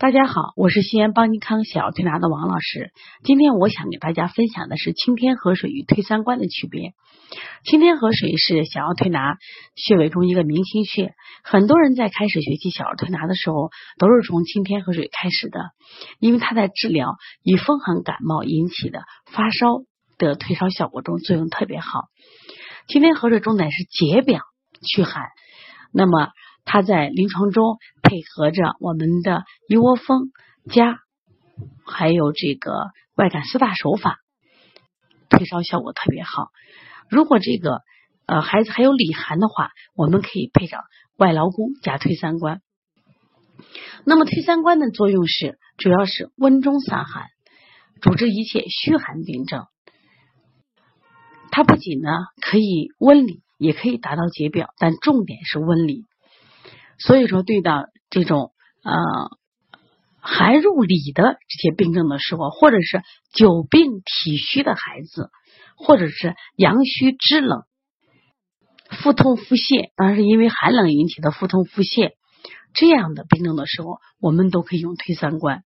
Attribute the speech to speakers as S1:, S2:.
S1: 大家好，我是西安邦尼康小儿推拿的王老师。今天我想给大家分享的是清天河水与推三关的区别。清天河水是小儿推拿穴位中一个明星穴，很多人在开始学习小儿推拿的时候，都是从清天河水开始的，因为它在治疗以风寒感冒引起的发烧的退烧效果中作用特别好。清天河水中乃是解表祛寒，那么。它在临床中配合着我们的一窝蜂加，还有这个外感四大手法，退烧效果特别好。如果这个呃孩子还有里寒的话，我们可以配上外劳宫加推三关。那么推三关的作用是，主要是温中散寒，主治一切虚寒病症。它不仅呢可以温里，也可以达到解表，但重点是温里。所以说，对到这种呃寒入里的这些病症的时候，或者是久病体虚的孩子，或者是阳虚肢冷、腹痛腹泻，当然是因为寒冷引起的腹痛腹泻这样的病症的时候，我们都可以用推三关。